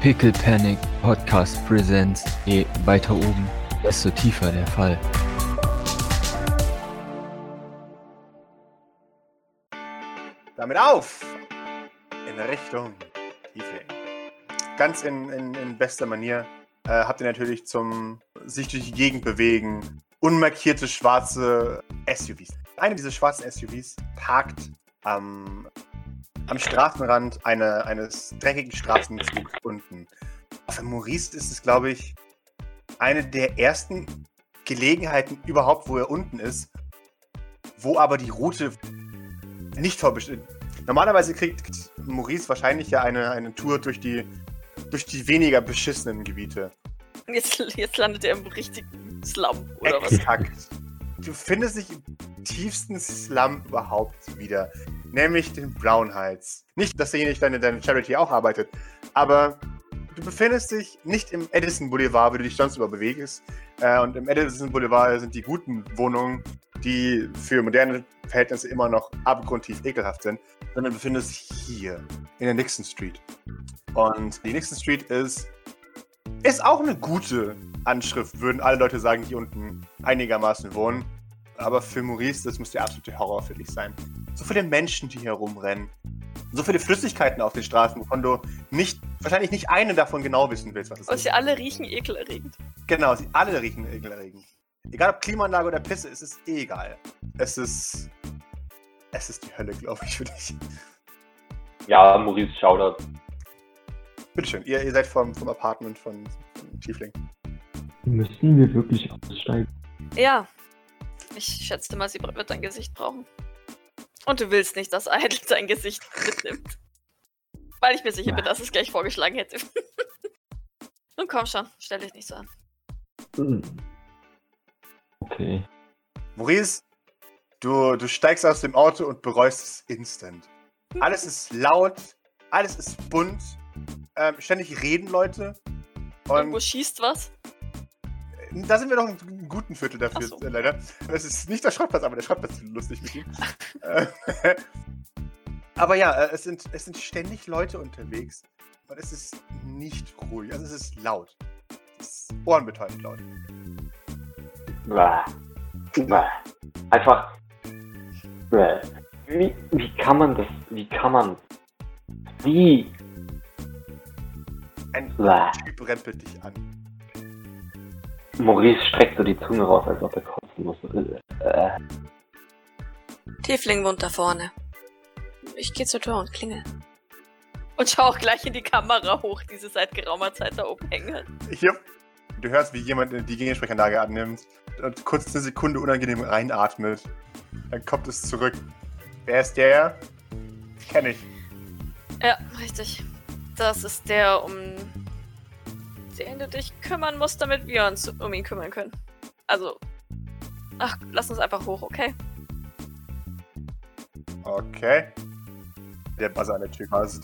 Pickle Panic Podcast Presents. Je weiter oben, desto tiefer der Fall. Damit auf! In Richtung Tiefling. Ganz in, in, in bester Manier äh, habt ihr natürlich zum sich durch die Gegend bewegen unmarkierte schwarze SUVs. Eine dieser schwarzen SUVs parkt am, am Straßenrand eine, eines dreckigen Straßenzugs unten. Für Maurice ist es, glaube ich, eine der ersten Gelegenheiten überhaupt, wo er unten ist, wo aber die Route nicht vorbestimmt. Normalerweise kriegt Maurice wahrscheinlich ja eine, eine Tour durch die, durch die weniger beschissenen Gebiete. Jetzt, jetzt landet er im richtigen Slum, oder was? Exakt. Du findest dich im tiefsten Slum überhaupt wieder, nämlich den Brown Heights. Nicht, dass nicht deine, deine Charity auch arbeitet, aber du befindest dich nicht im Edison Boulevard, wie du dich sonst über bewegst. Äh, und im Edison Boulevard sind die guten Wohnungen, die für moderne Verhältnisse immer noch abgrundtief ekelhaft sind, sondern du befindest dich hier in der Nixon Street. Und die Nixon Street ist, ist auch eine gute Anschrift, würden alle Leute sagen, die unten einigermaßen wohnen. Aber für Maurice, das muss der absolute Horror für dich sein. So viele Menschen, die hier rumrennen. So viele Flüssigkeiten auf den Straßen, wovon du nicht, wahrscheinlich nicht eine davon genau wissen willst, was es Und ist. sie alle riechen ekelerregend. Genau, sie alle riechen ekelerregend. Egal ob Klimaanlage oder Pisse, es ist eh egal. Es ist. Es ist die Hölle, glaube ich, für dich. Ja, Maurice Shoutout. Bitteschön, ihr, ihr seid vom, vom Apartment von, von Tiefling. Müssen wir wirklich aussteigen? Ja. Ich schätzte mal, sie wird dein Gesicht brauchen. Und du willst nicht, dass Idle dein Gesicht mitnimmt. Weil ich mir sicher bin, dass es gleich vorgeschlagen hätte. Und komm schon, stell dich nicht so an. Hm. Okay. Maurice, du, du steigst aus dem Auto und bereust es instant. Alles ist laut, alles ist bunt, ähm, ständig reden Leute. Irgendwo Und schießt was. Da sind wir noch einen guten Viertel dafür, so. leider. Das ist nicht der Schrottplatz, aber der Schrottplatz ist lustig mit ihm. Äh, aber ja, äh, es sind, es sind ständig Leute unterwegs. Und es ist nicht ruhig. Also es ist laut. Es ist ohrenbetäubend laut. Bäh. Bäh. Einfach. Bäh. Wie, wie kann man das? Wie kann man. Wie? Ein. Typ rempelt dich an. Maurice streckt so die Zunge raus, als ob er kotzen muss. Äh. Tiefling wohnt da vorne. Ich gehe zur Tür und klingel. Und schau auch gleich in die Kamera hoch, die sie seit geraumer Zeit da oben hängen. Hier, du hörst, wie jemand die Gegensprechanlage annimmt und kurz eine Sekunde unangenehm reinatmet. Dann kommt es zurück. Wer ist der? Kenn ich. Ja, richtig. Das ist der, um den du dich kümmern musst, damit wir uns um ihn kümmern können. Also, ach, lass uns einfach hoch, okay? Okay. Der Buzzer an der Tür quasi.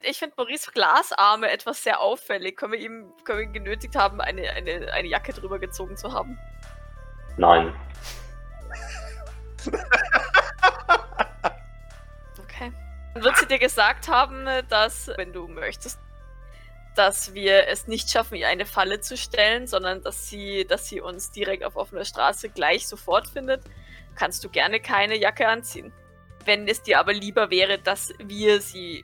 Ich finde Maurice Glasarme etwas sehr auffällig. Können wir ihm können wir ihn genötigt haben, eine, eine, eine Jacke drüber gezogen zu haben? Nein. Okay. Dann wird sie dir gesagt haben, dass, wenn du möchtest, dass wir es nicht schaffen, ihr eine Falle zu stellen, sondern dass sie, dass sie uns direkt auf offener Straße gleich sofort findet, kannst du gerne keine Jacke anziehen. Wenn es dir aber lieber wäre, dass wir sie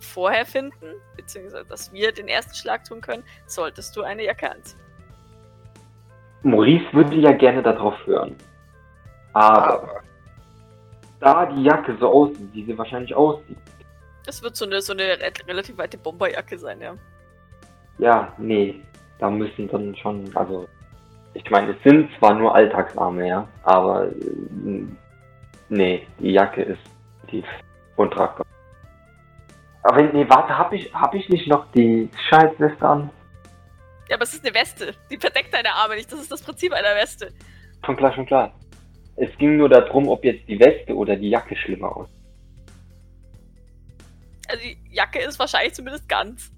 vorher finden, beziehungsweise dass wir den ersten Schlag tun können, solltest du eine Jacke anziehen. Maurice würde ja gerne darauf hören. Aber Aber. da die Jacke so aussieht, wie sie wahrscheinlich aussieht, Das wird so eine, so eine re relativ weite Bomberjacke sein, ja. ja, nee, da müssen dann schon, also, ich meine, es sind zwar nur Alltagsarme, ja, aber, äh, nee, die Jacke ist tief untragbar. Aber nee, warte, hab ich, hab ich nicht noch die Scheißweste an? Ja, aber es ist eine Weste. Die verdeckt deine Arme nicht. Das ist das Prinzip einer Weste. Schon klar, schon klar. Es ging nur darum, ob jetzt die Weste oder die Jacke schlimmer aussieht. Die Jacke ist wahrscheinlich zumindest ganz.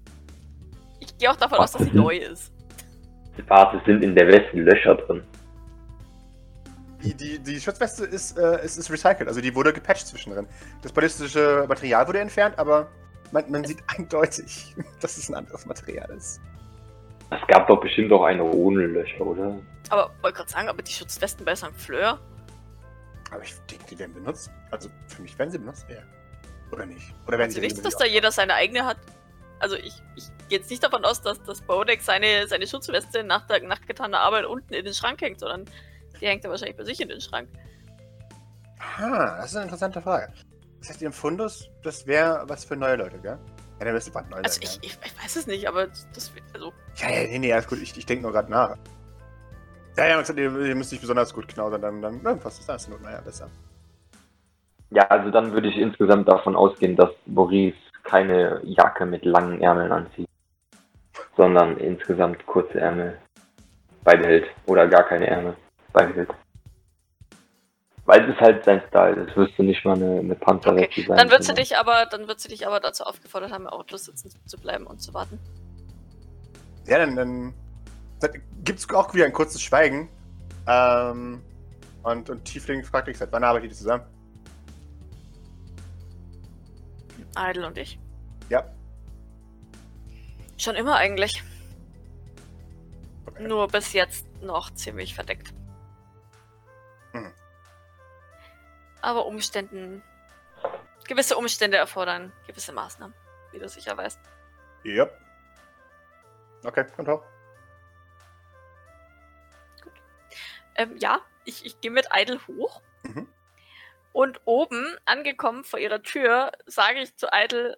Ich gehe auch davon aus, dass sie neu ist. Warte, sind in der Weste Löcher drin. Die, die, die Schutzweste ist, äh, ist, ist recycelt, also die wurde gepatcht zwischendrin. Das ballistische Material wurde entfernt, aber Man, man sieht eindeutig, dass es ein anderes Material ist. Es gab doch bestimmt auch eine ohne Löcher, oder? Aber wollte gerade sagen, aber die Schutzwesten bei St. Fleur, Aber ich denke, die werden benutzt. Also für mich werden sie benutzt, ja. Oder nicht? Oder werden also sie nicht, dass da jeder seine eigene hat. Also ich, ich gehe jetzt nicht davon aus, dass das Bodek seine, seine Schutzweste nach der nach getaner Arbeit unten in den Schrank hängt, sondern die hängt er wahrscheinlich bei sich in den Schrank. Ah, das ist eine interessante Frage. Das heißt, im Fundus, das wäre was für neue Leute, gell? Ja, dann müsste bald neu Also sein. ich, ich, ich weiß es nicht, aber das also ja. ja, nee, nee, alles gut. Ich, ich denke nur gerade nach. Ja, ja, man gesagt, ihr, ihr müsst nicht besonders gut knausern, dann, dann, dann passt das alles nur, naja, besser. Ja, also dann würde ich insgesamt davon ausgehen, dass Boris keine Jacke mit langen Ärmeln anzieht, sondern insgesamt kurze Ärmel beibehält oder gar keine Ärmel beibehält. Weil es ist halt sein Style, das wirst du nicht mal eine, eine Panzerweste sein. dann wird sie sondern- dich aber, dann wird sie dich aber dazu aufgefordert haben, im Auto sitzen zu bleiben und zu warten. Ja, dann, dann, dann gibt es auch wieder ein kurzes Schweigen. Ähm, und, und Tiefling fragt dich, seit wann arbeitet ihr zusammen? Idle und ich. Ja. Schon immer eigentlich. Okay. Nur bis jetzt noch ziemlich verdeckt. Mhm. Aber Umständen. Gewisse Umstände erfordern gewisse Maßnahmen, wie du sicher weißt. Ja. Okay, kommt hoch. Ähm, ja, ich, ich gehe mit Idle hoch. Mhm. Und oben, angekommen vor ihrer Tür, sage ich zu Idle,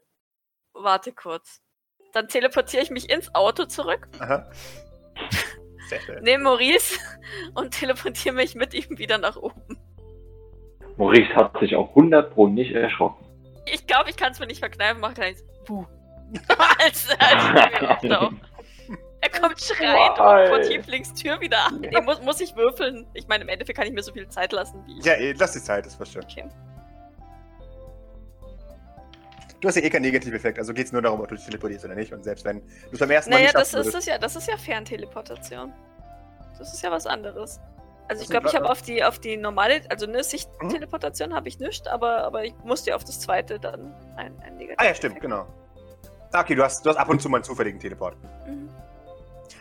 warte kurz. Dann teleportiere ich mich ins Auto zurück, Aha. Sehr schön. nehme Maurice und teleportiere mich mit ihm wieder nach oben. Maurice hat sich auch 100 Pro nicht erschrocken. Ich glaube, ich kann es mir nicht verkneifen, macht eins. Buh. als, als ich mir. Er kommt schreiend Why? vor Tieflings Tür wieder an. Nee, muss, muss ich würfeln. Ich meine, im Endeffekt kann ich mir so viel Zeit lassen, wie ich. Ja, eh, lass die Zeit, das war schön. Okay. Du hast ja eh keinen Negativeffekt, also geht es nur darum, ob du dich teleportierst oder nicht. Und selbst wenn du es beim ersten Mal Naja, nicht das ist es ja, das ist ja Fernteleportation. Das ist ja was anderes. Also Das ich glaube, ich habe auf die auf die normale, also eine Mhm. Sichtteleportation habe ich nicht, aber, aber ich musste auf das zweite dann ein, ein Negativ. Ah ja, stimmt, genau. Ah, Okay, du hast, du hast ab und zu mal einen zufälligen Teleport. Mhm.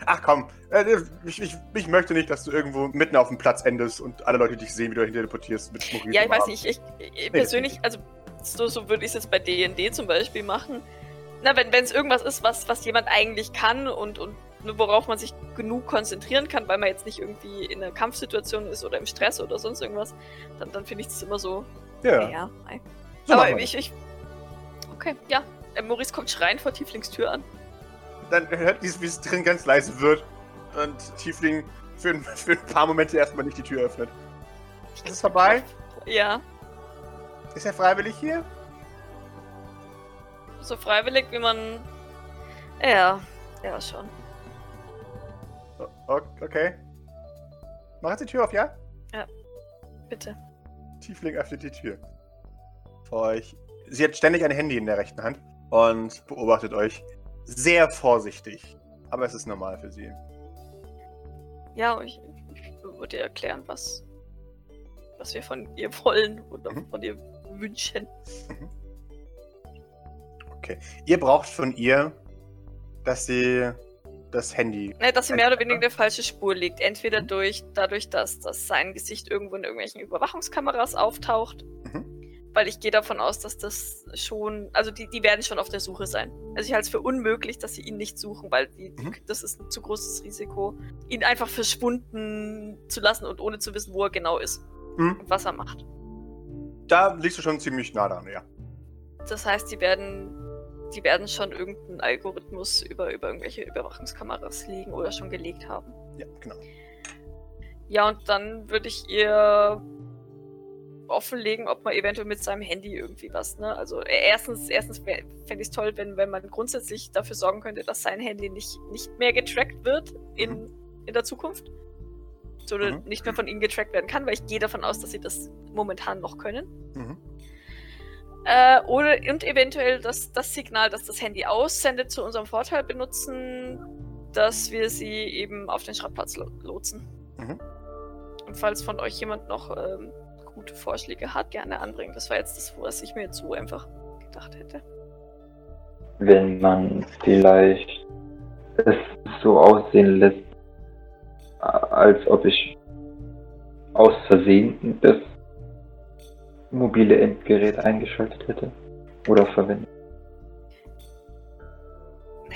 Ach komm, äh, ich, ich, ich möchte nicht, dass du irgendwo mitten auf dem Platz endest und alle Leute dich sehen, wie du dahin teleportierst mit Schmuck. Ja, ich weiß nicht, ich, ich persönlich, also so, so würde ich es jetzt bei D&D zum Beispiel machen. Na, wenn es irgendwas ist, was, was jemand eigentlich kann und, und nur worauf man sich genug konzentrieren kann, weil man jetzt nicht irgendwie in einer Kampfsituation ist oder im Stress oder sonst irgendwas, dann, dann finde ich das immer so, Ja, ja, so Aber ich, ich. Okay, ja. Äh, Maurice kommt schreiend vor Tieflings Tür an. Dann hört dies, wie es drin ganz leise wird und Tiefling für, ein- für ein paar Momente erstmal nicht die Tür öffnet. Ist es vorbei? Ja, Ist er freiwillig hier? so freiwillig wie man. Ja, ja, schon. Okay. Mach jetzt die Tür auf, ja? Bitte. Tiefling öffnet die Tür. Vor euch. Sie hat ständig ein Handy in der rechten Hand und beobachtet euch sehr vorsichtig. Aber es ist normal für sie. Ja, ich, ich würde ihr erklären, was, was wir von ihr wollen oder Mhm. von ihr wünschen. Ihr braucht von ihr, dass sie das Handy. Ne, dass sie mehr oder weniger Einfach. eine falsche Spur liegt. Entweder Mhm. durch, dadurch, dass, dass sein Gesicht irgendwo in irgendwelchen Überwachungskameras auftaucht. Weil ich gehe davon aus, dass das schon, also die, die werden schon auf der Suche sein. Also ich halte es für unmöglich, dass sie ihn nicht suchen, weil die, Mhm. das ist ein zu großes Risiko, ihn einfach verschwunden zu lassen und ohne zu wissen, wo er genau ist Mhm. und was er macht. Da liegst du schon ziemlich nah dran, ja. Das heißt, die werden, die werden schon irgendeinen Algorithmus über, über irgendwelche Überwachungskameras legen oder schon gelegt haben. Ja, genau. Ja, und dann würde ich ihr offenlegen, ob man eventuell mit seinem Handy irgendwie was, ne? Also äh, erstens, erstens fände ich es toll, wenn, wenn man grundsätzlich dafür sorgen könnte, dass sein Handy nicht, nicht mehr getrackt wird in, in der Zukunft. So oder Mhm. nicht mehr von ihnen getrackt werden kann, weil ich gehe davon aus, dass sie das momentan noch können. Mhm. Äh, oder und eventuell das, das Signal, das das Handy aussendet, zu unserem Vorteil benutzen, dass wir sie eben auf den Schrottplatz lo lotsen. Mhm. Und falls von euch jemand noch ähm, gute Vorschläge hat, gerne anbringen. Das war jetzt das, was ich mir jetzt so einfach gedacht hätte. wenn man vielleicht es so aussehen lässt, als ob ich aus Versehen das mobile Endgerät eingeschaltet hätte oder verwendet.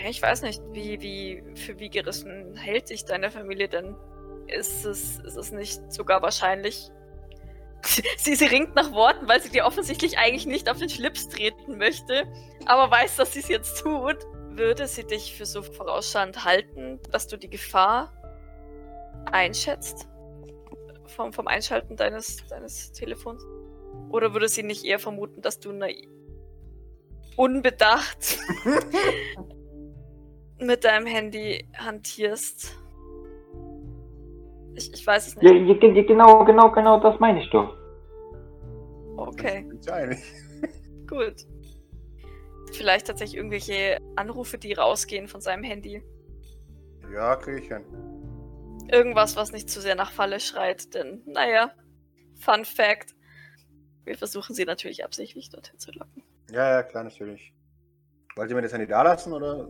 Ich weiß nicht, wie, wie, für wie gerissen hält sich deine Familie denn? Ist es, ist es nicht sogar wahrscheinlich? Sie, sie ringt nach Worten, weil sie dir offensichtlich eigentlich nicht auf den Schlips treten möchte, aber weiß, dass sie es jetzt tut. Würde sie dich für so vorausschauend halten, dass du die Gefahr einschätzt? Vom, vom Einschalten deines, deines Telefons? Oder würde sie nicht eher vermuten, dass du naiv, unbedacht mit deinem Handy hantierst? Ich, ich weiß es nicht. ja, ge- genau, genau, genau, das meine ich doch. Okay, gut. Vielleicht tatsächlich irgendwelche Anrufe, die rausgehen von seinem Handy. Ja, kriege ich hin. Irgendwas, was nicht zu sehr nach Falle schreit, denn, naja, Fun Fact. Wir versuchen sie natürlich absichtlich dorthin zu locken. Ja, ja, klar, natürlich. Wollt ihr mir das Handy da lassen oder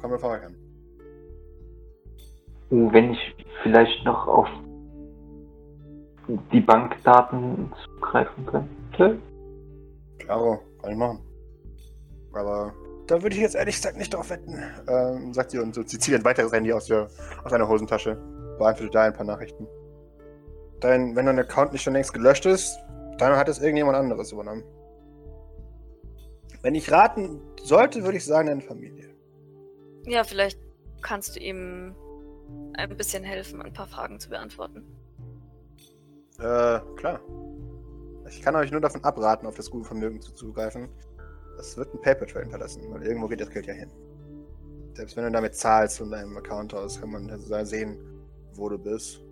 kommen wir vor euch an? Wenn ich vielleicht noch auf die Bankdaten zugreifen könnte. Klaro, kann ich machen. Aber da würde ich jetzt ehrlich gesagt nicht drauf wetten, ähm, sagt sie und so, sie zieht ein weiteres Handy aus, der, aus einer Hosentasche. Beantwortet da ein paar Nachrichten. Dein, wenn dein Account nicht schon längst gelöscht ist, dann hat es irgendjemand anderes übernommen. Wenn ich raten sollte, würde ich sagen, deine Familie. Ja, vielleicht kannst du ihm ein bisschen helfen, ein paar Fragen zu beantworten. Äh, klar. Ich kann euch nur davon abraten, auf das gute Vermögen zuzugreifen. Das wird ein Paper Trail hinterlassen, weil irgendwo geht das Geld ja hin. Selbst wenn du damit zahlst von deinem Account aus, kann man sehen, wo du bist.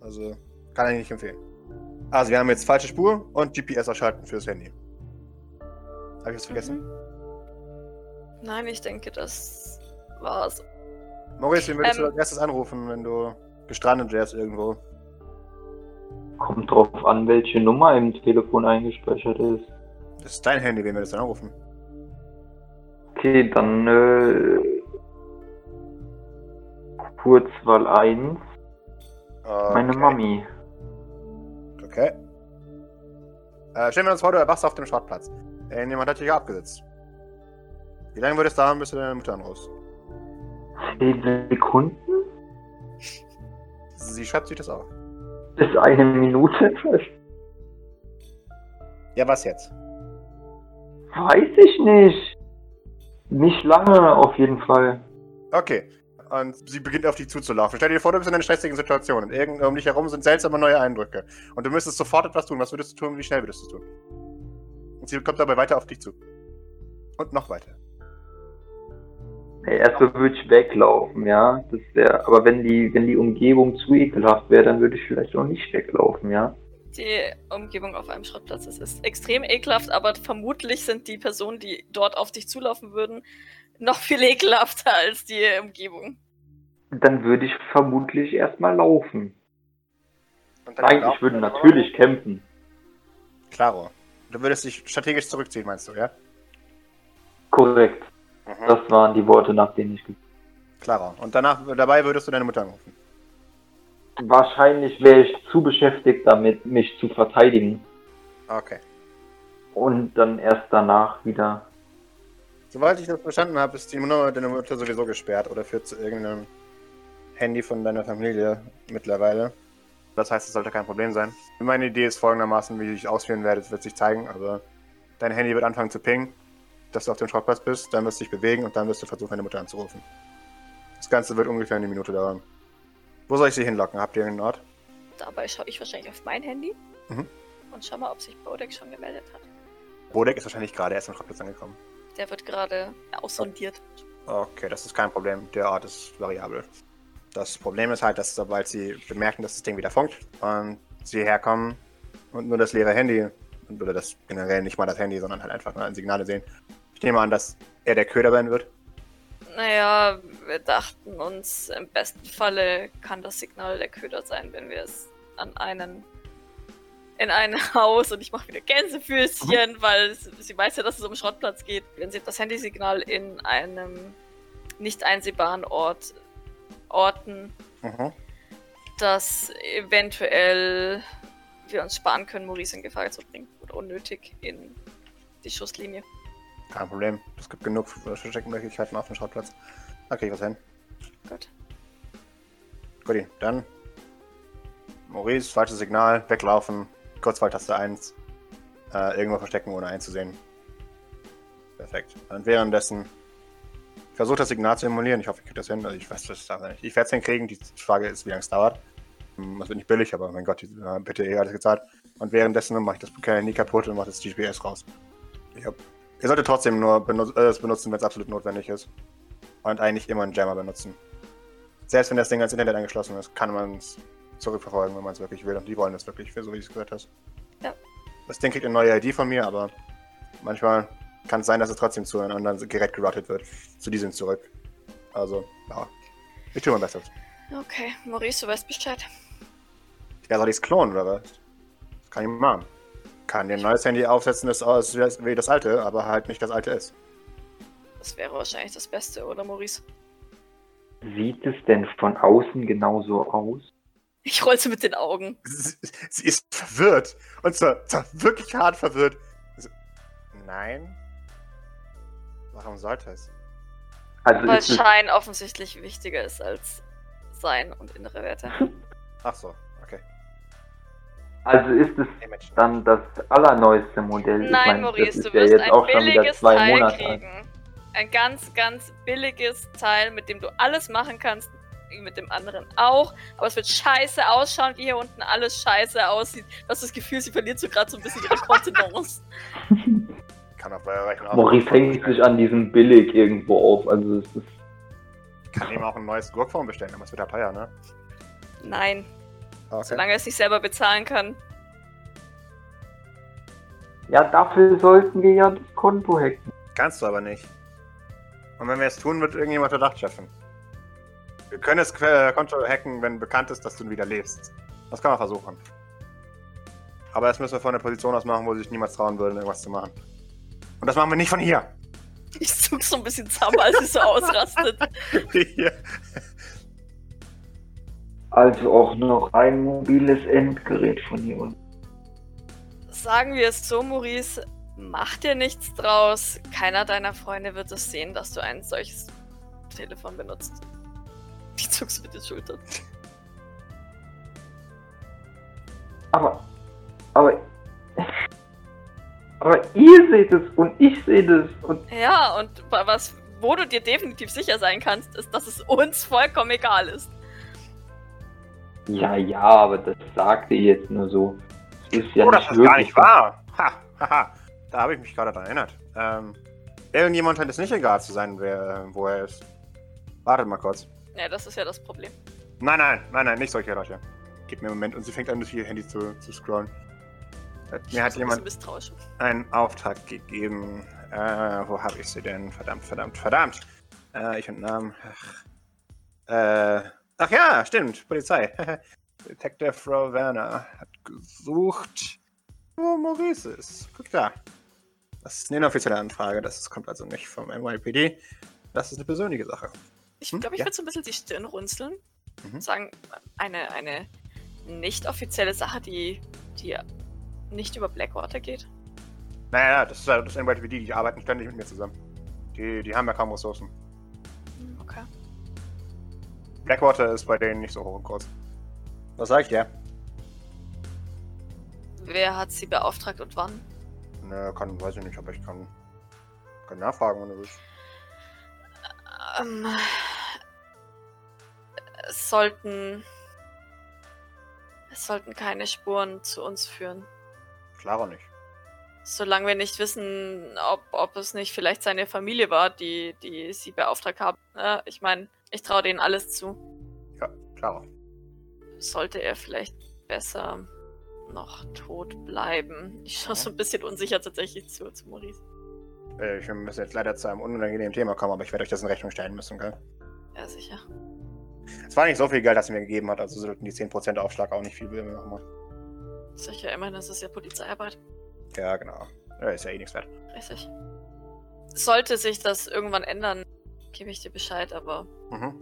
Also, kann ich nicht empfehlen. Also, wir haben jetzt falsche Spur und GPS ausschalten fürs Handy. Habe ich was vergessen? Mhm. Nein, ich denke, das war's. Maurice, wen würdest Ähm. du als erstes anrufen, wenn du gestrandet wärst irgendwo? Kommt drauf an, welche Nummer im Telefon eingespeichert ist. Das ist dein Handy, wen würdest du dann anrufen? Okay, dann äh, Kurzwahl 1, meine Okay. Mami. Okay. Äh, stellen wir uns vor, du erwachst auf dem Schrottplatz. Äh, jemand hat dich abgesetzt. Wie lange würde es dauern, bis du deine Mutter anrufst? 10 Sekunden Sie schreibt sich das auf. bis eine Minute? Ja, was jetzt? Weiß ich nicht. Nicht lange auf jeden Fall. Okay. Und sie beginnt auf dich zuzulaufen. Stell dir vor, du bist in einer stressigen Situation und irgend um dich herum sind seltsame neue Eindrücke. Und du müsstest sofort etwas tun. Was würdest du tun? Wie schnell würdest du tun? Und sie kommt dabei weiter auf dich zu. Und noch weiter. Erstmal würde ich weglaufen, ja. Das wär, aber wenn die, wenn die Umgebung zu ekelhaft wäre, dann würde ich vielleicht auch nicht weglaufen, ja. Die Umgebung auf einem Schrottplatz ist, ist extrem ekelhaft, aber vermutlich sind die Personen, die dort auf dich zulaufen würden, noch viel ekelhafter als die Umgebung. Dann würde ich vermutlich erstmal laufen. Nein, ich würde natürlich kämpfen. Klaro. Du würdest dich strategisch zurückziehen, meinst du, ja? Korrekt. Mhm. Das waren die Worte, nach denen ich. Klaro. Und danach, dabei würdest du deine Mutter anrufen. Wahrscheinlich wäre ich zu beschäftigt damit, mich zu verteidigen. Okay. Und dann erst danach wieder. Soweit ich das verstanden habe, ist die Nummer deiner Mutter sowieso gesperrt oder führt zu irgendeinem Handy von deiner Familie mittlerweile. Das heißt, es sollte kein Problem sein. Meine Idee ist folgendermaßen, wie ich ausführen werde, das wird sich zeigen, aber dein Handy wird anfangen zu pingen, dass du auf dem Schrottplatz bist, dann wirst du dich bewegen und dann wirst du versuchen, deine Mutter anzurufen. Das Ganze wird ungefähr eine Minute dauern. Wo soll ich sie hinlocken? Habt ihr einen Ort? Dabei schaue ich wahrscheinlich auf mein Handy Mhm. und schau mal, ob sich Bodek schon gemeldet hat. Bodek ist wahrscheinlich gerade erst am Schrottplatz angekommen. Der wird gerade aussondiert. Okay, das ist kein Problem. Der Ort ist variabel. Das Problem ist halt, dass sobald sie bemerken, dass das Ding wieder funkt und sie herkommen und nur das leere Handy, oder das generell nicht mal das Handy, sondern halt einfach nur ein Signale sehen. Ich nehme an, dass er der Köder werden wird. Naja, wir dachten uns, im besten Falle kann das Signal der Köder sein, wenn wir es an einen in ein Haus und ich mache wieder Gänsefüßchen, weil es, sie weiß ja, dass es um Schrottplatz geht. Wenn sie das Handysignal in einem nicht einsehbaren Ort orten, Mhm. dass eventuell wir uns sparen können, Maurice in Gefahr zu bringen. Oder unnötig in die Schusslinie. Kein Problem. Es gibt genug Versteckmöglichkeiten auf dem Schrottplatz. Da krieg ich was hin. Gut. Guti, dann. Maurice, falsches Signal, weglaufen, Kurzwahltaste 1. Äh, irgendwo verstecken, ohne einzusehen. Perfekt. Und währenddessen versucht das Signal zu emulieren. Ich hoffe, ich kriege das hin. Also ich weiß das nicht. Ich werde es hinkriegen. Die Frage ist, wie lange es dauert. Hm, Das wird nicht billig, aber mein Gott, die äh, bitte eh alles gezahlt. Und währenddessen mache ich das nie kaputt und mache das GPS raus. Ja. Ihr solltet trotzdem nur benut äh, es benutzen, wenn es absolut notwendig ist. Und eigentlich immer einen Jammer benutzen. Selbst wenn das Ding ans Internet angeschlossen ist, kann man es zurückverfolgen, wenn man es wirklich will. Und die wollen das wirklich, so wie es gehört hast. Ja. Das Ding kriegt eine neue ID von mir, aber manchmal kann es sein, dass es trotzdem zu einem anderen Gerät geroutet wird. Zu diesem zurück. Also, ja. Ich tue mein Bestes. Okay, Maurice, du weißt Bescheid. Ja, soll ich es klonen oder was? Kann ich machen. Kann dir ein neues Handy aufsetzen, das aussieht wie das alte, aber halt nicht das alte ist. Das wäre wahrscheinlich das Beste, oder Maurice? Sieht es denn von außen genauso aus? Ich roll so mit den Augen. Sie sie ist verwirrt. Und zwar, zwar wirklich hart verwirrt. So, Nein. Warum sollte es? Also Weil Schein offensichtlich wichtiger ist als Sein und innere Werte. Ach so. Also ist es dann das allerneueste Modell? Ich Nein, meine, Maurice, das ist du ja wirst jetzt ein auch schon wieder billiges zwei Teil Monate alt. kriegen. Ein ganz, ganz billiges Teil, mit dem du alles machen kannst. wie Mit dem anderen auch. Aber es wird scheiße ausschauen, wie hier unten alles scheiße aussieht. Du hast das Gefühl, sie verliert so gerade so ein bisschen ihre Kontenance. Kann auf eurer Rechnung auch. Maurice hängt sich an diesem Billig irgendwo auf. Also es ist Ich kann ihm auch ein neues Gurkform bestellen, aber es wird ja teuer, ne? Nein, Okay. solange er es sich selber bezahlen kann. ja, dafür sollten wir ja das Konto hacken. Kannst du aber nicht. Und wenn wir es tun, wird irgendjemand Verdacht schaffen. Wir können das äh, Konto hacken, wenn bekannt ist, dass du wieder lebst. Das kann man versuchen. Aber das müssen wir von der Position aus machen, wo sich niemals trauen würden, irgendwas zu machen. Und das machen wir nicht von hier. Ich zuck so ein bisschen zusammen, als sie so ausrastet. hier. Also auch noch ein mobiles Endgerät von hier unten. Sagen wir es so, Maurice, mach dir nichts draus. Keiner deiner Freunde wird es sehen, dass du ein solches Telefon benutzt. Ich zuck's mit den Schultern. Aber, aber, aber ihr seht es und ich sehe das und Ja, und wa- was, wo du dir definitiv sicher sein kannst, ist, dass es uns vollkommen egal ist. Ja, ja, aber das sagte ihr jetzt nur so. Es ist ja oh, nicht das ist wirklich gar nicht wahr. Ha, haha. Da habe ich mich gerade daran erinnert. Ähm, irgendjemand scheint es nicht egal zu sein, wer, wo er ist. Wartet mal kurz. Ja, das ist ja das Problem. Nein, nein, nein, nein, nicht solche Leute. Gib mir einen Moment und sie fängt an, durch ihr Handy zu, zu scrollen. Äh, Ich Mir hat jemand einen Auftrag gegeben. Äh, wo habe ich sie denn? Verdammt, verdammt, verdammt. Äh, ich und Namen. Ach. Äh, ach ja, stimmt. Polizei. Detective Frau Werner hat gesucht, wo Maurice ist. Guck da. Das ist eine inoffizielle Anfrage. Das kommt also nicht vom NYPD. Das ist eine persönliche Sache. Ich Hm, glaube, ich ja. würde so ein bisschen die Stirn runzeln. Mhm. Sagen, eine, eine nicht offizielle Sache, die, die nicht über Blackwater geht. Naja, das ist ja das NYPD. Die arbeiten ständig mit mir zusammen. Die, die haben ja kaum Ressourcen. Okay. Blackwater ist bei denen nicht so hoch und groß. Was sag ich dir? Wer hat sie beauftragt und wann? Ne, kann, weiß ich nicht, aber ich kann, kann nachfragen, wenn du willst. Ähm, es sollten. Es sollten keine Spuren zu uns führen. Klarer nicht. Solange wir nicht wissen, ob, ob es nicht vielleicht seine Familie war, die, die sie beauftragt haben. Ich meine, ich traue denen alles zu. Ja, klarer. Sollte er vielleicht besser noch tot bleiben. Ich schaue so ein bisschen unsicher tatsächlich zu, zu Maurice. Äh, Wir müssen jetzt leider zu einem unangenehmen Thema kommen, aber ich werde euch das in Rechnung stellen müssen, gell? Ja, sicher. Es war nicht so viel Geld, das sie mir gegeben hat, also sollten die 10% Aufschlag auch nicht viel machen. Sicher, immerhin ist es ja Polizeiarbeit. Ja, genau. Ja, ist ja eh nichts wert. Richtig. Sollte sich das irgendwann ändern, gebe ich dir Bescheid, aber. Mhm.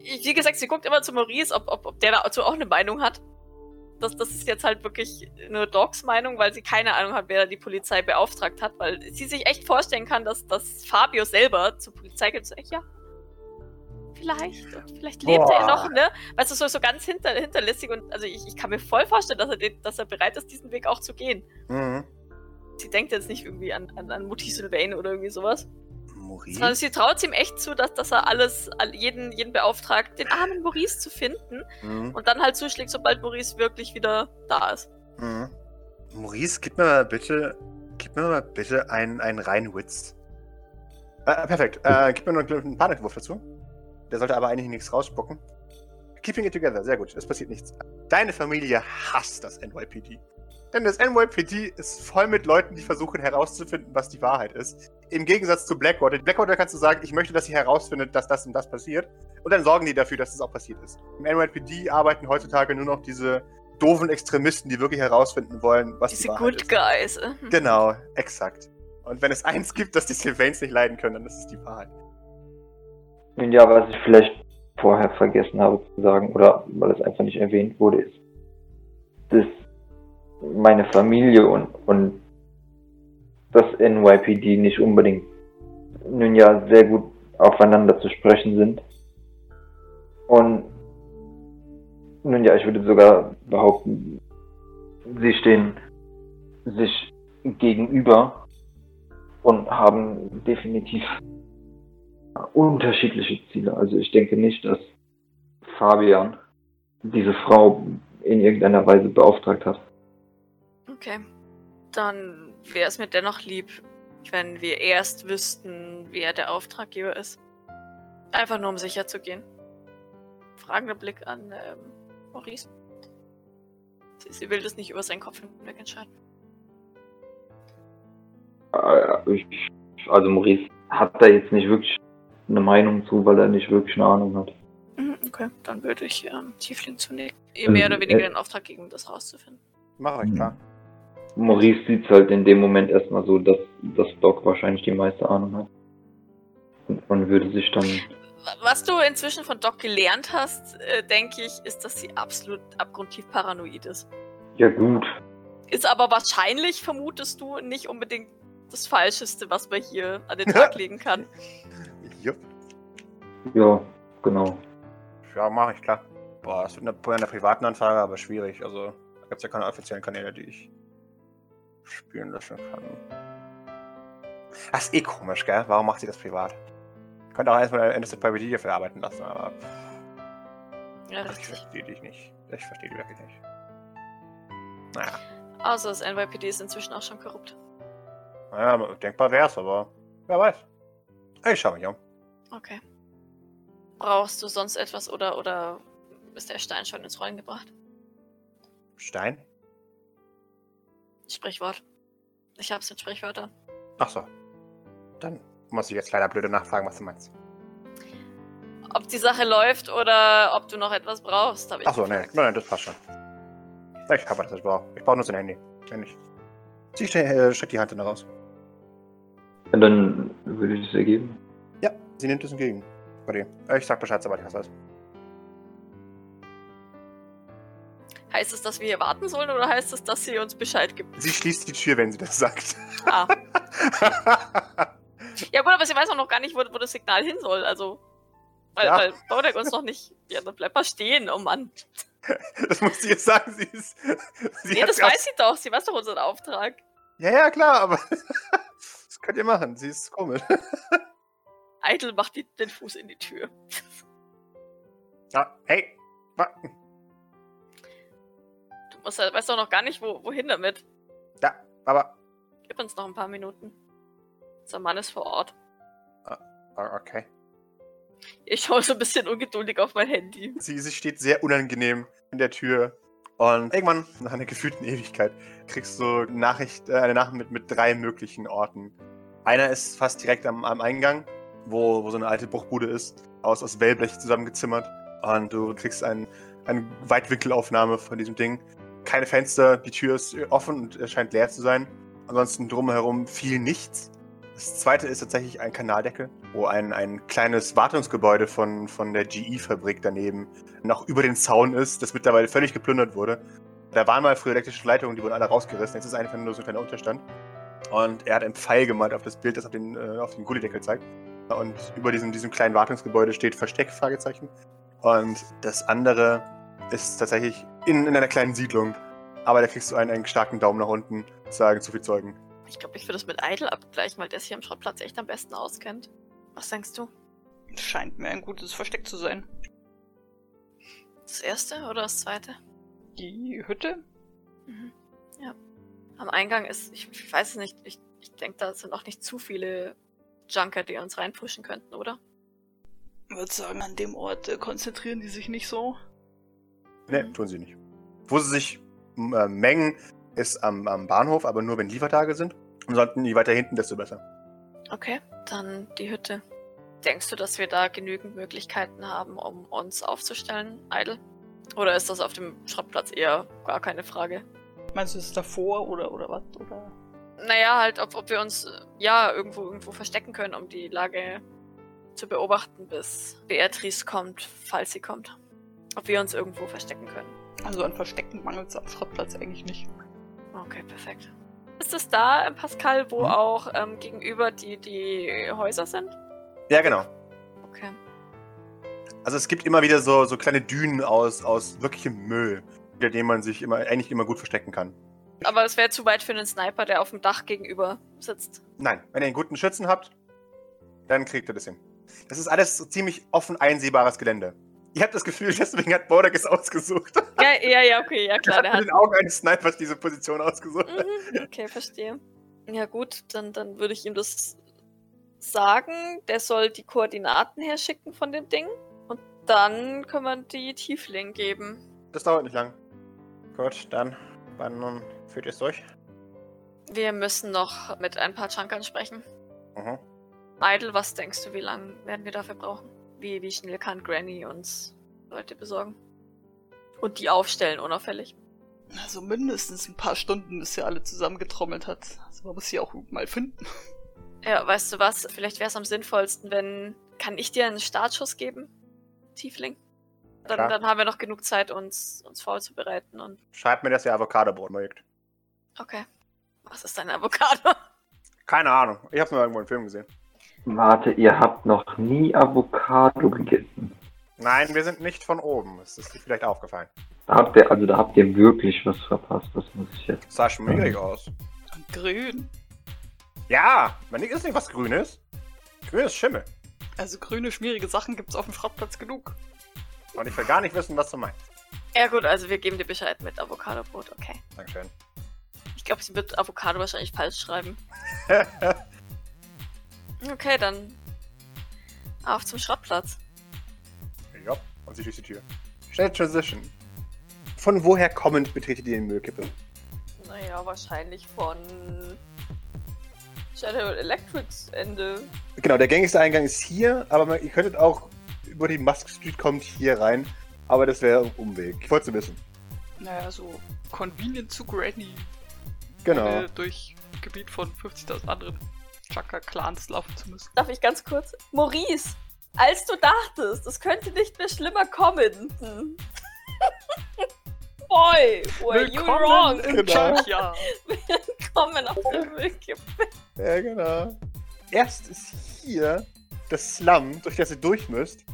Wie gesagt, sie guckt immer zu Maurice, ob, ob, ob der dazu auch eine Meinung hat. Das, das ist jetzt halt wirklich nur Dogs Meinung, weil sie keine Ahnung hat, wer die Polizei beauftragt hat, weil sie sich echt vorstellen kann, dass, dass Fabio selber zur Polizei geht und sagt, ja, vielleicht, und vielleicht lebt Boah. er noch, ne? Weißt du, so, so ganz hinter, hinterlistig und also ich, ich kann mir voll vorstellen, dass er, den, dass er bereit ist, diesen Weg auch zu gehen. Mhm. Sie denkt jetzt nicht irgendwie an, an, an Mutti Sylvain oder irgendwie sowas. Maurice? Sondern sie traut ihm echt zu, dass, dass er alles, all- jeden, jeden beauftragt, den armen Maurice zu finden Mhm. und dann halt zuschlägt, sobald Maurice wirklich wieder da ist. Mhm. Maurice, gib mir mal bitte, gib mir mal bitte einen, einen reinen Witz. Äh, perfekt. Äh, gib mir noch einen Panikwurf dazu. Der sollte aber eigentlich nichts rausspucken. Keeping it together, sehr gut. Es passiert nichts. Deine Familie hasst das NYPD. Denn das NYPD ist voll mit Leuten, die versuchen herauszufinden, was die Wahrheit ist. Im Gegensatz zu Blackwater. Blackwater kannst du sagen, ich möchte, dass sie herausfindet, dass das und das passiert. Und dann sorgen die dafür, dass es auch passiert ist. Im NYPD arbeiten heutzutage nur noch diese doofen Extremisten, die wirklich herausfinden wollen, was die Diese Wahrheit Good ist. Guys. äh. Genau, exakt. Und wenn es eins gibt, dass die Sylvains nicht leiden können, dann ist es die Wahrheit. Ja, was ich vielleicht vorher vergessen habe zu sagen, oder weil es einfach nicht erwähnt wurde, ist, dass meine Familie und, und das NYPD nicht unbedingt nun ja sehr gut aufeinander zu sprechen sind. Und nun ja, ich würde sogar behaupten, sie stehen sich gegenüber und haben definitiv unterschiedliche Ziele. Also ich denke nicht, dass Fabian diese Frau in irgendeiner Weise beauftragt hat. Okay. Dann wäre es mir dennoch lieb, wenn wir erst wüssten, wer der Auftraggeber ist. Einfach nur um sicher zu gehen. Fragender Blick an ähm, Maurice. Sie, sie will das nicht über seinen Kopf hinweg entscheiden. Äh, Ich, also Maurice hat da jetzt nicht wirklich eine Meinung zu, weil er nicht wirklich eine Ahnung hat. Mhm, Okay, dann würde ich ähm, Tiefling zunicken. Ähm, Mehr oder weniger äh, den Auftrag geben, das rauszufinden. Mach euch klar. Maurice sieht halt in dem Moment erstmal so, dass, dass Doc wahrscheinlich die meiste Ahnung hat. Und, und würde sich dann Was du inzwischen von Doc gelernt hast, äh, denke ich, ist, dass sie absolut abgrundtief paranoid ist. Ja gut. Ist aber wahrscheinlich, vermutest du, nicht unbedingt das Falscheste, was man hier an den Tag legen kann. Jupp. Ja, genau. Ja, mach ich klar. Boah, das wird eine, bei einer privaten Anfrage aber schwierig. Also, da gibt es ja keine offiziellen Kanäle, die ich spielen lassen kann. Das ist eh komisch, gell? Warum macht sie das privat? Könnte auch erstmal Endless Private dafür arbeiten lassen, aber Ja, ich richtig. verstehe dich nicht. Ich verstehe dich wirklich nicht. Naja, Außer das NYPD ist inzwischen auch schon korrupt. naja denkbar wär's, aber wer weiß. Ich schau mich um. Okay. Brauchst du sonst etwas oder, oder ist der Stein schon ins Rollen gebracht? Stein? Sprichwort. Ich hab's mit Sprichwörtern. Ach so. Dann muss ich jetzt leider blöde nachfragen, was du meinst. Ob die Sache läuft oder ob du noch etwas brauchst, habe ich Ach so, nee, nein, nein, das passt schon. Ich habe das, was ich brauche. Ich brauche nur sein Handy. Wenn ich äh, steck die Hand dann raus. Ja, dann würde ich es ergeben. Ja, sie nimmt es entgegen. Bei dir. Ich sag Bescheid, sobald ich was weiß. Heißt es, dass wir hier warten sollen oder heißt es, dass sie uns Bescheid gibt? Sie schließt die Tür, wenn sie das sagt. Ah. Ja gut, aber sie weiß auch noch gar nicht, wo, wo das Signal hin soll. Also, weil, Ja. weil Bodek uns noch nicht... Ja, dann bleib mal stehen, oh Mann. das muss sie jetzt sagen. Sie ist. Sie nee, das weiß sie doch. Sie weiß doch unseren Auftrag. Ja, ja, klar, aber. das könnt ihr machen. Sie ist komisch. Eitel macht die, den Fuß in die Tür. Ja, hey. Halt- weißt doch noch gar nicht, wo, wohin damit. Ja, aber. Gib uns noch ein paar Minuten. Unser Mann ist vor Ort. ah, Okay. Ich schaue so ein bisschen ungeduldig auf mein Handy. Sie, sie steht sehr unangenehm in der Tür. Und irgendwann, nach einer gefühlten Ewigkeit, kriegst du Nachricht, äh, eine Nachricht mit, mit drei möglichen Orten. Einer ist fast direkt am, am Eingang, wo, wo so eine alte Bruchbude ist, aus, aus Wellblech zusammengezimmert. Und du kriegst ein, eine Weitwinkelaufnahme von diesem Ding. Keine Fenster, die Tür ist offen und es scheint leer zu sein. Ansonsten drumherum viel nichts. Das zweite ist tatsächlich ein Kanaldeckel, wo ein, ein kleines Wartungsgebäude von, von der GE-Fabrik daneben noch über den Zaun ist, das mittlerweile völlig geplündert wurde. Da waren mal früher elektrische Leitungen, die wurden alle rausgerissen. Jetzt ist einfach nur so ein kleiner Unterstand. Und er hat einen Pfeil gemalt auf das Bild, das auf den, äh, den Gullideckel zeigt. Und über diesem, diesem kleinen Wartungsgebäude steht Versteck, Fragezeichen. Und das andere ist tatsächlich in, in einer kleinen Siedlung. Aber da kriegst du einen, einen starken Daumen nach unten, sagen zu viel Zeugen. Ich glaube, ich würde es mit Idle abgleichen, weil der sich am Schrottplatz echt am besten auskennt. Was denkst du? Scheint mir ein gutes Versteck zu sein. Das erste oder das zweite? Die Hütte? Mhm. Ja. Am Eingang ist, ich, ich weiß es nicht, ich, ich denke, da sind auch nicht zu viele Junker, die uns reinpushen könnten, oder? Ich würde sagen, an dem Ort äh, konzentrieren die sich nicht so. Ne, Mhm. tun sie nicht. Wo sie sich äh, mengen, ist am, am Bahnhof, aber nur wenn Liefertage sind. Ansonsten je weiter hinten, desto besser. Okay, dann die Hütte. Denkst du, dass wir da genügend Möglichkeiten haben, um uns aufzustellen, Idle? Oder ist das auf dem Schrottplatz eher gar keine Frage? Meinst du es davor oder, oder was? Oder? Naja, halt, ob, ob wir uns äh, ja irgendwo irgendwo verstecken können, um die Lage zu beobachten, bis Beatrice kommt, falls sie kommt. Ob wir uns irgendwo verstecken können. Also an Verstecken mangelt es am Schrottplatz eigentlich nicht. Okay, perfekt. Ist es da, äh, Pascal, wo Mhm. auch ähm, gegenüber die, die Häuser sind? Ja, genau. Okay. Also es gibt immer wieder so, so kleine Dünen aus, aus wirklichem Müll, hinter denen man sich immer, eigentlich immer gut verstecken kann. Aber es wäre zu weit für einen Sniper, der auf dem Dach gegenüber sitzt. Nein, wenn ihr einen guten Schützen habt, dann kriegt ihr das hin. Das ist alles so ziemlich offen einsehbares Gelände. Ich habe das Gefühl, deswegen hat Bodek es ausgesucht. Ja, ja, ja, okay, ja Er klar, hat der mit hat. den Augen eines Snipers diese Position ausgesucht. Mhm, okay, verstehe. Ja gut, dann, dann würde ich ihm das sagen. Der soll die Koordinaten herschicken von dem Ding. Und dann können wir die Tiefling geben. Das dauert nicht lang. Gut, dann, wann führt ihr es durch? Wir müssen noch mit ein paar Chunkern sprechen. Mhm. Idle, was denkst du, wie lange werden wir dafür brauchen? Wie, wie schnell kann Granny uns Leute besorgen? Und die aufstellen, unauffällig. Also mindestens ein paar Stunden, bis sie alle zusammengetrommelt hat. Also man muss sie auch mal finden. Ja, weißt du was? Vielleicht wäre es am sinnvollsten, wenn. Kann ich dir einen Startschuss geben? Tiefling? Dann, dann haben wir noch genug Zeit, uns, uns vorzubereiten und. Schreibt mir, dass ihr Avocado-Brot mögt. Okay. Was ist ein Avocado? Keine Ahnung. Ich hab's mal irgendwo im Film gesehen. Warte, ihr habt noch nie Avocado gegessen. Nein, wir sind nicht von oben. Das ist dir vielleicht aufgefallen. Da habt ihr, also da habt ihr wirklich was verpasst, das muss ich jetzt. Sah schmierig aus. Und grün. Ja, man ist nicht was Grünes. Grün ist Schimmel. Also grüne, schmierige Sachen gibt's auf dem Schrottplatz genug. Und ich will gar nicht wissen, was du meinst. Ja, gut, also wir geben dir Bescheid mit Avocadobrot, okay. Dankeschön. Ich glaube, sie wird Avocado wahrscheinlich falsch schreiben. Okay, dann. Auf zum Schrottplatz. ja, und sie schließt die Tür. Schnell Transition. Von woher kommend betretet ihr die Müllkippe? Naja, wahrscheinlich von. Shadow Electrics Ende. Genau, der gängigste Eingang ist hier, aber man, ihr könntet auch über die Musk Street kommt hier rein. Aber das wäre ein Umweg. Ich wollte es wissen. Naja, so convenient zu Granny. Genau. Durch Gebiet von 50.000 anderen Chaka-Clans laufen zu müssen. Darf ich ganz kurz? Maurice, als du dachtest, es könnte nicht mehr schlimmer kommen. Hm. Boy, were you wrong? in Genau. Willkommen auf der Müllkippe. Ja, genau. Erst ist hier das Slum, durch das ihr durch müsst.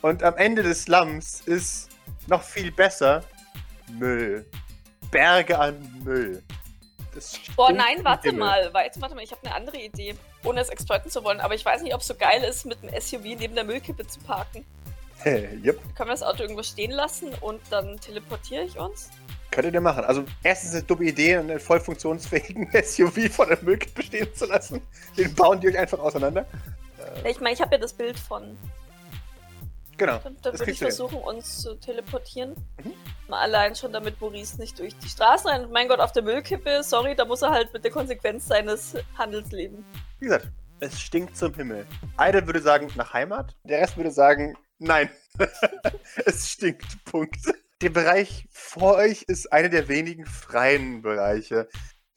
Und am Ende des Slums ist noch viel besser Müll. Berge an Müll. Das Boah, nein, warte Himmel. mal. Warte, warte mal, ich habe eine andere Idee. Ohne es exploiten zu wollen, aber ich weiß nicht, ob es so geil ist, mit einem SUV neben der Müllkippe zu parken. yep, Können wir das Auto irgendwo stehen lassen und dann teleportiere ich uns? könntet ihr machen. Also, erstens eine dumme Idee, einen voll funktionsfähigen SUV von der Müllkippe stehen zu lassen. Den bauen die euch einfach auseinander. Ich meine, ich habe ja das Bild von. Genau. Dann, dann würde ich du hin. versuchen, uns zu teleportieren. Mhm. Mal allein schon, damit Maurice nicht durch die Straßen rennt. Mein Gott, auf der Müllkippe, sorry, da muss er halt mit der Konsequenz seines Handels leben. Wie gesagt, es stinkt zum Himmel. Eine würde sagen, nach Heimat. Der Rest würde sagen, nein. es stinkt. Punkt. der Bereich vor euch ist einer der wenigen freien Bereiche.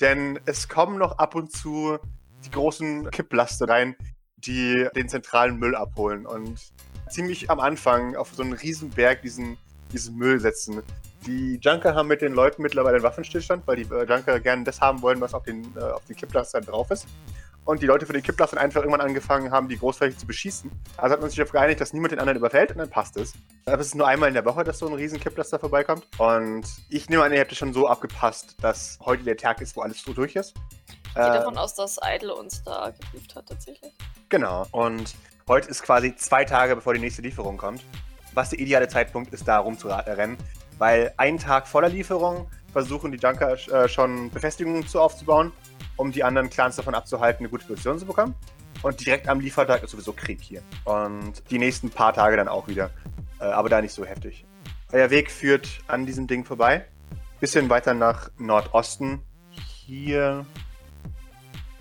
Denn es kommen noch ab und zu die großen Kipplaster rein, die den zentralen Müll abholen und ziemlich am Anfang auf so einen riesen Berg diesen, diesen Müll setzen. Die Junker haben mit den Leuten mittlerweile einen Waffenstillstand, weil die äh, Junker gerne das haben wollen, was auf den, äh, auf den Kipplastern drauf ist. Und die Leute von den Kipplastern einfach irgendwann angefangen haben, die großflächig zu beschießen. Also hat man sich darauf geeinigt, dass niemand den anderen überfällt und dann passt es. Aber es ist nur einmal in der Woche, dass so ein riesen Kipplaster vorbeikommt. Und ich nehme an, ihr habt es schon so abgepasst, dass heute der Tag ist, wo alles so durch ist. Ich gehe davon aus, dass Idle uns da geprüft hat, tatsächlich. Genau. Und heute ist quasi zwei Tage, bevor die nächste Lieferung kommt. Was der ideale Zeitpunkt ist, da rumzurennen. Weil einen Tag vor der Lieferung versuchen die Junker äh, schon Befestigungen zu aufzubauen, um die anderen Clans davon abzuhalten, eine gute Position zu bekommen. Und direkt am Liefertag ist sowieso Krieg hier. Und die nächsten paar Tage dann auch wieder. Äh, aber da nicht so heftig. Euer Weg führt an diesem Ding vorbei. Bisschen weiter nach Nordosten. Hier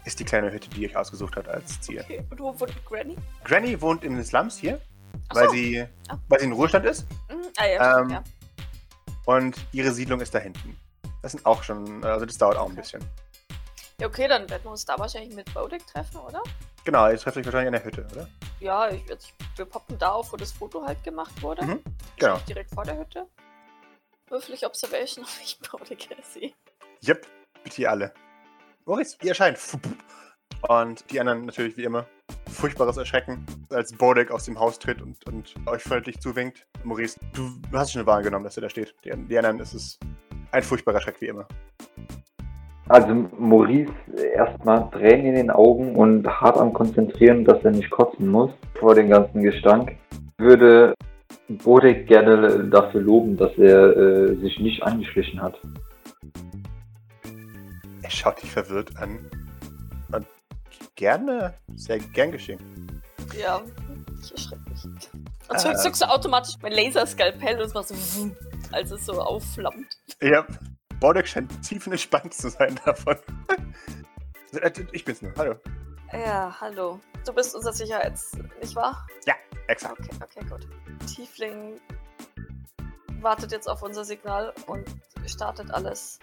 ist die kleine Hütte, die euch ausgesucht habt als Ziel. Okay, und wo wohnt Granny? Granny wohnt in den Slums hier, Ach weil, so. sie, Ah. weil sie in Ruhestand ist. Mhm, ah ja, Ähm, ja. Und ihre Siedlung ist da hinten. Das sind auch schon, also das dauert auch ein bisschen. ja. Okay, dann werden wir uns da wahrscheinlich mit Bodek treffen, oder? Genau, ihr trefft euch wahrscheinlich in der Hütte, oder? Ja, ich, ich, wir poppen da auf, wo das Foto halt gemacht wurde. Mhm, genau. Direkt vor der Hütte. Würfel Observation, ob ich Bodek sehe. Yep, bitte alle. Maurice, ihr erscheint. Und die anderen natürlich wie immer. Furchtbares Erschrecken, als Bodek aus dem Haus tritt und, und euch freundlich zuwinkt. Maurice, du hast schon wahrgenommen, dass er da steht. Die, die anderen ist es ein furchtbarer Schreck wie immer. Also Maurice erstmal Tränen in den Augen und hart am Konzentrieren, dass er nicht kotzen muss vor dem ganzen Gestank. Würde Bodek gerne dafür loben, dass er äh, sich nicht angeschlichen hat. Schaut dich verwirrt an. Und gerne, sehr gern geschehen. Ja, ich erschrecke mich. Und Ah. so zückst du automatisch mein Laserskalpell und es macht so, wumm, als es so aufflammt. Ja, Bodek scheint tief entspannt zu sein davon. Ich bin's nur, hallo. Ja, hallo. Du bist unser Sicherheits... nicht wahr? Exakt. Okay, okay, gut. Tiefling wartet jetzt auf unser Signal und startet alles,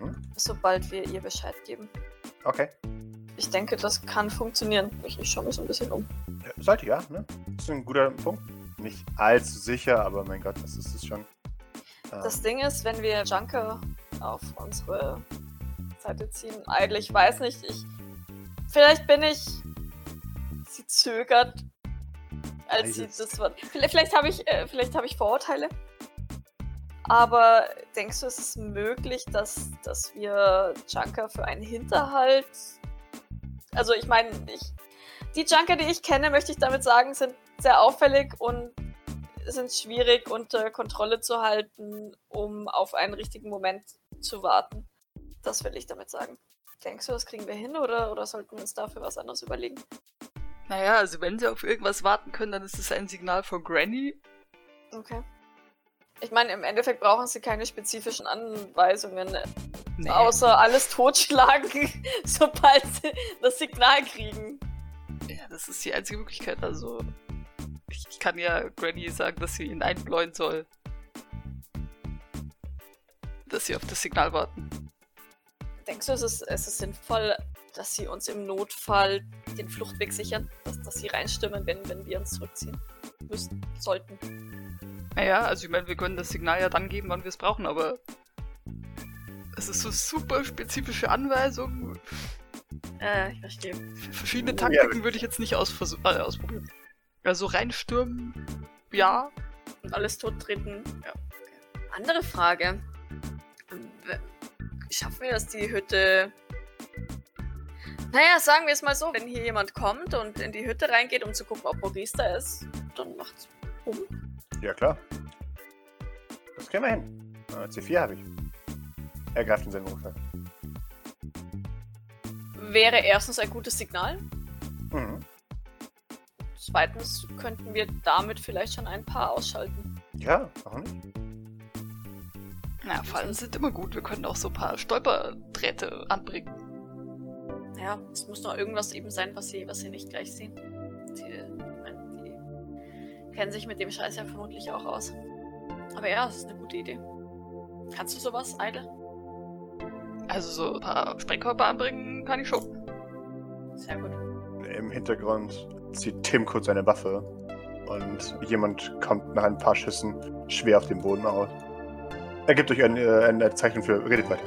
Mhm. sobald wir ihr Bescheid geben. Okay. Ich denke, das kann funktionieren. Ich, ich schaue mich so ein bisschen um. Ja, Sollte ja, ne? Das ist ein guter Punkt. Nicht allzu sicher, aber mein Gott, das ist es schon. Ähm, Das Ding ist, wenn wir Junker auf unsere Seite ziehen, eigentlich weiß nicht, ich. Vielleicht bin ich. Sie zögert, als sie das Wort. Vielleicht, vielleicht habe ich, äh, vielleicht habe ich Vorurteile. Aber denkst du, es ist möglich, dass, dass wir Junker für einen Hinterhalt. Also ich meine, ich. Die Junker, die ich kenne, möchte ich damit sagen, sind sehr auffällig und sind schwierig unter Kontrolle zu halten, um auf einen richtigen Moment zu warten. Das will ich damit sagen. Denkst du, das kriegen wir hin oder, oder sollten wir uns dafür was anderes überlegen? Naja, also wenn sie auf irgendwas warten können, dann ist es ein Signal von Granny. Okay. Ich meine, im Endeffekt brauchen sie keine spezifischen Anweisungen, Nee. außer alles totschlagen, sobald sie das Signal kriegen. Ja, das ist die einzige Möglichkeit. Also, ich, ich kann ja Granny sagen, dass sie ihn einbläuen soll. Dass sie auf das Signal warten. Denkst du, es ist, es ist sinnvoll, dass sie uns im Notfall den Fluchtweg sichern? Dass, dass sie reinstimmen, wenn, wenn wir uns zurückziehen müssen, sollten? Naja, also ich meine, wir können das Signal ja dann geben, wann wir es brauchen, aber es ist so super spezifische Anweisungen. Äh, ich verstehe. Verschiedene Ja, Taktiken würde ich jetzt nicht ausversu- äh, ausprobieren. Also reinstürmen, ja. Und alles tottreten. Ja. Okay. Andere Frage. W- Schaffen wir das, die Hütte. Naja, sagen wir es mal so, wenn hier jemand kommt und in die Hütte reingeht, um zu gucken, ob Maurice da ist, dann macht's um. Ja, klar. Das kriegen wir hin. Äh, C4 habe ich. Er greift in seinen Rucksack. Wäre erstens ein gutes Signal. Mhm. Zweitens könnten wir damit vielleicht schon ein paar ausschalten. Ja, warum nicht? Naja, Fallen sind immer gut. Wir können auch so ein paar Stolperdrähte anbringen. Ja, es muss noch irgendwas eben sein, was sie, was sie nicht gleich sehen. Die kennen sich mit dem Scheiß ja vermutlich auch aus. Aber ja, das ist eine gute Idee. Kannst du sowas, Eile? Also so ein paar Sprengkörper anbringen kann ich schon. Sehr gut. Im Hintergrund zieht Tim kurz eine Waffe und jemand kommt nach ein paar Schüssen schwer auf dem Boden aus. Er gibt euch ein, äh, ein Zeichen für redet weiter.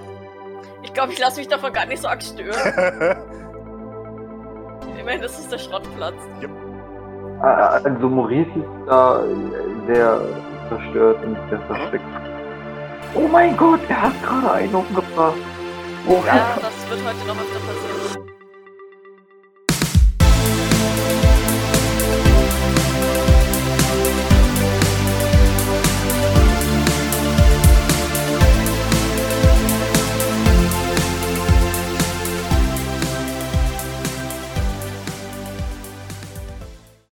Ich glaube, ich lasse mich davon gar nicht so arg stören. Immerhin, das ist der Schrottplatz. Äh, Also Maurice ist da sehr zerstört und sehr versteckt. Oh mein Gott, er hat gerade einen umgebracht. Oh, Ja, das wird heute noch öfter passieren.